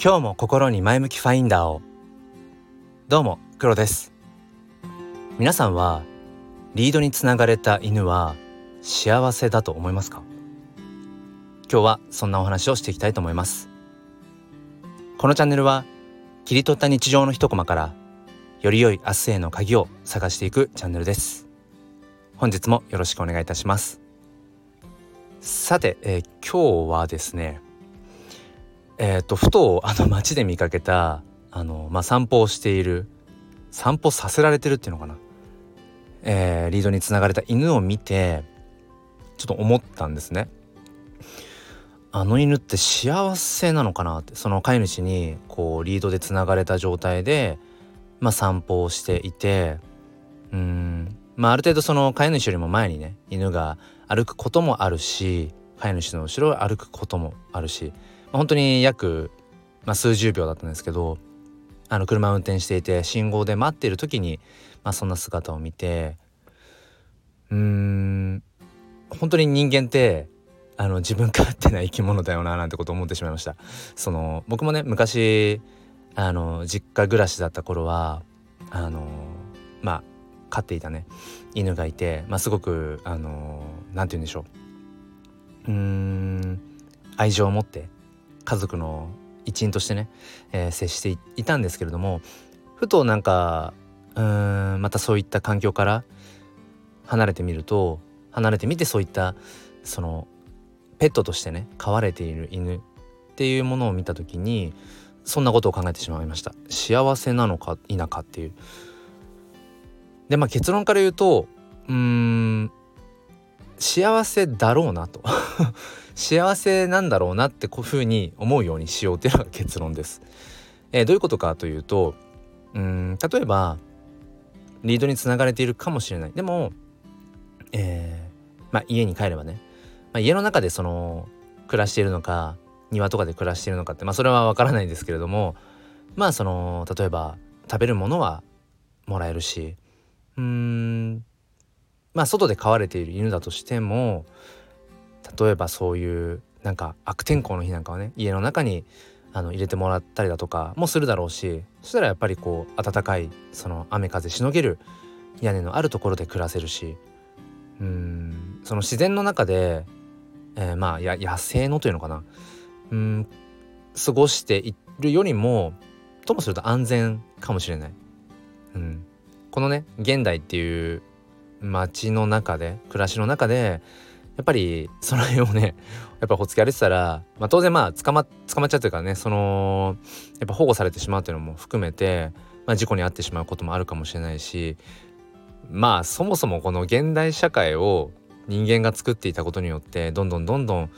今日も心に前向きファインダーを。どうも黒です。皆さんはリードにつながれた犬は幸せだと思いますか？今日はそんなお話をしていきたいと思います。このチャンネルは切り取った日常の一コマからより良い明日への鍵を探していくチャンネルです。本日もよろしくお願いいたします。さて、えー、今日はですねえっ、ー、とふとあの街で見かけたあのまあ散歩をしている散歩させられてるっていうのかな、えー、リードにつながれた犬を見てちょっと思ったんですね。あの犬って幸せなのかなってその飼い主にこうリードでつながれた状態で、まあ、散歩をしていてうんまあある程度その飼い主よりも前にね犬が歩くこともあるし飼い主の後ろを歩くこともあるし、本当に約、まあ、数十秒だったんですけどあの車を運転していて信号で待っている時に、まあ、そんな姿を見てうーん本当に人間ってあの自分勝手な生き物だよななんてこと思ってしまいました。その僕もね昔あの実家暮らしだった頃はあのまあ飼っていたね犬がいて、まあ、すごくあの何て言うんでしょう。うーん愛情を持って家族の一員としてね、えー、接していたんですけれどもふとなんかうーんまたそういった環境から離れてみると離れてみてそういったそのペットとしてね飼われている犬っていうものを見た時にそんなことを考えてしまいました。幸せなのか否かっていう。でまあ結論から言うとうーん幸せだろうなと。幸せなんだろうなってこういうふうに思うようにしようっていうのが結論です。えー、どういうことかというとうん例えばリードにつながれているかもしれない。でも、えーまあ、家に帰ればね。まあ、家の中でその暮らしているのか庭とかで暮らしているのかってまあそれはわからないんですけれどもまあその例えば食べるものはもらえるしうーんまあ外で飼われている犬だとしても例えばそういうなんか悪天候の日なんかはね家の中にあの入れてもらったりだとかもするだろうしそしたらやっぱりこう暖かいその雨風しのげる屋根のあるところで暮らせるしうんその自然の中でえー、まあや野生のというのかなうん過ごしているよりもともすると安全かもしれない。うん、このね現代っていう街の中で暮らしの中でやっぱりその辺をね やっぱほつき歩いてたら、まあ、当然まあ捕ま捕まっちゃうというかねそのやっぱ保護されてしまうというのも含めて、まあ、事故に遭ってしまうこともあるかもしれないしまあそもそもこの現代社会を人間が作っていたことによってどんどんどんどん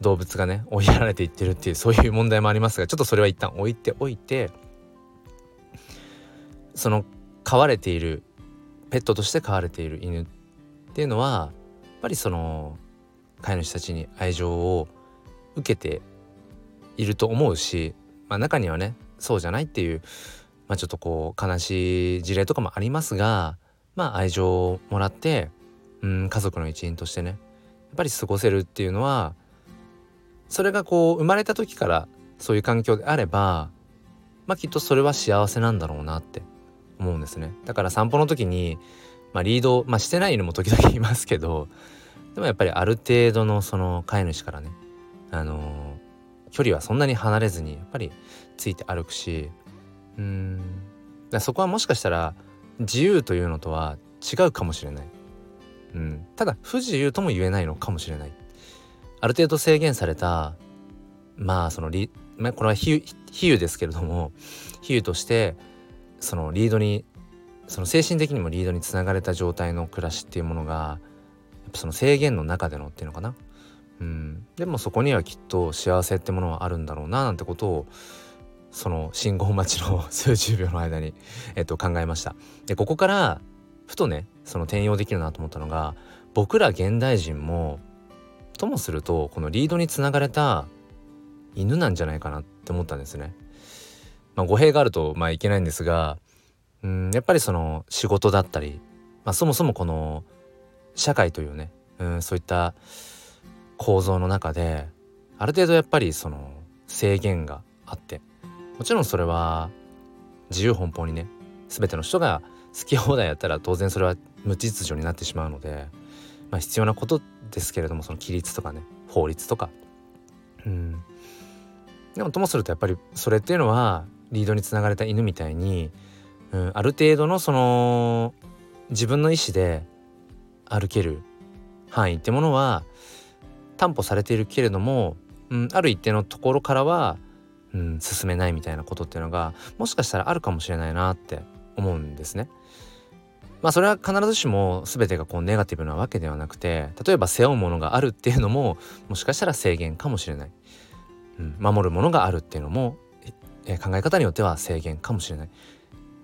動物がね追いやられていってるっていうそういう問題もありますがちょっとそれは一旦置いておいてその飼われているペットとして飼われている犬っていうのはやっぱりその飼い主たちに愛情を受けていると思うし、まあ、中にはねそうじゃないっていう、まあ、ちょっとこう悲しい事例とかもありますがまあ愛情をもらってうん家族の一員としてねやっぱり過ごせるっていうのはそれがこう生まれた時からそういう環境であればまあきっとそれは幸せなんだろうなって思うんですね。だから散歩の時に、まあ、リード、まあ、してない犬も 時々いますけどでもやっぱりある程度のその飼い主からねあのー、距離はそんなに離れずにやっぱりついて歩くしうんそこはもしかしたら自由というのとは違うかもしれない。うん、ただ不自由とも言えないのかもしれない。ある程度制限されたまあそのリ、まあ、これは比喩ですけれども比喩としてそのリードにその精神的にもリードにつながれた状態の暮らしっていうものがやっぱその制限の中でのっていうのかな、うん、でもそこにはきっと幸せってものはあるんだろうななんてことをその信号待ちの数十秒の間に、えっと、考えました。でここからふとねその転用できるなと思ったのが僕ら現代人もともするとこのリードにつながれた犬なんじゃないかなって思ったんですね。まあ、語弊があるとまあいけないんですがうんやっぱりその仕事だったり、まあ、そもそもこの社会というねうんそういった構造の中である程度やっぱりその制限があってもちろんそれは自由奔放にね全ての人が好き放題やったら当然それは無秩序になってしまうので、まあ、必要なことですけれどもその規律とかね法律とか。うん。でもともするとやっぱりそれっていうのはリードにつながれた犬みたいに、うん、ある程度のその自分の意思で歩ける範囲ってものは担保されているけれども、うん、ある一定のところからは、うん、進めないみたいなことっていうのがもしかしたらあるかもしれないなって思うんですね。まあそれは必ずしも全てがこうネガティブなわけではなくて例えば背負うものがあるっていうのももしかしたら制限かもしれない、うん、守るものがあるっていうのも、え考え方によっては制限かもしれない。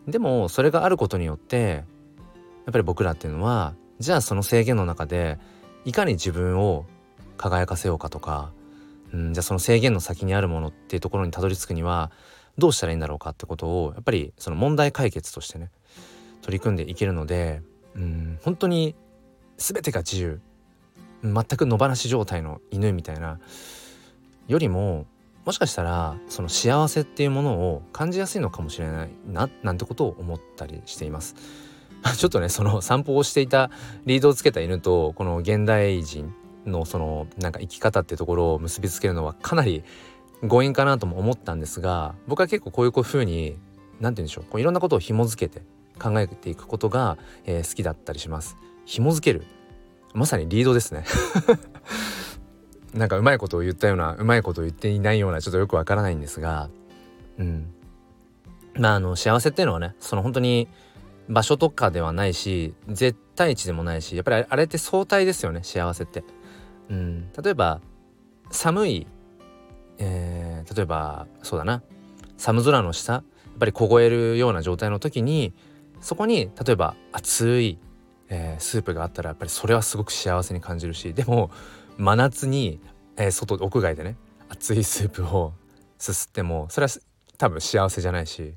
でもそれがあることによってやっぱり僕らっていうのはじゃあその制限の中でいかに自分を輝かせようかとか、うん、じゃあその制限の先にあるものっていうところにたどり着くにはどうしたらいいんだろうかってことをやっぱりその問題解決としてね取り組んでいけるのでうん本当に全てが自由。全く野放し状態の犬みたいなよりももしかしたらその幸せっていうものを感じやすいのかもしれないななんてことを思ったりしています。ちょっとねその散歩をしていたリードをつけた犬とこの現代人のそのなんか生き方っていうところを結びつけるのはかなり強引かなとも思ったんですが僕は結構こういうふうに何て言うんでしょうこういろんなことを紐付けて考えていくことが、えー、好きだったりします。紐付ける。まさにリードですね。なんかうまいことを言ったようなうまいことを言っていないようなちょっとよくわからないんですがうん。まああの幸せっていうのはねその本当に場所とかではないし絶対値でもないしやっぱりあれって相対ですよね幸せって。うん、例えば寒い、えー、例えばそうだな。寒空の下やっぱり凍えるような状態の時にそこに例えば熱い、えー、スープがあったらやっぱりそれはすごく幸せに感じるしでも真夏に、えー、外屋外でね熱いスープをすすってもそれは多分幸せじゃないし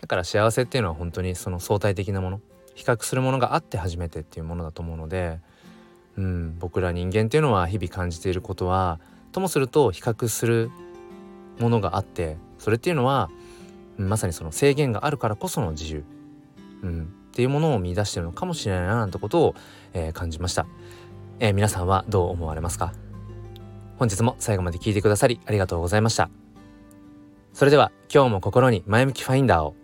だから幸せっていうのは本当にその相対的なもの比較するものがあって初めてっていうものだと思うので、うん、僕ら人間っていうのは日々感じていることはともすると比較するものがあってそれっていうのは、まさにその制限があるからこその自由。うん、っていうものを見出してるのかもしれないななんてことを、えー、感じました、えー、皆さんはどう思われますか？本日も最後まで聞いてくださりありがとうございました。それでは今日も心に前向きファインダーを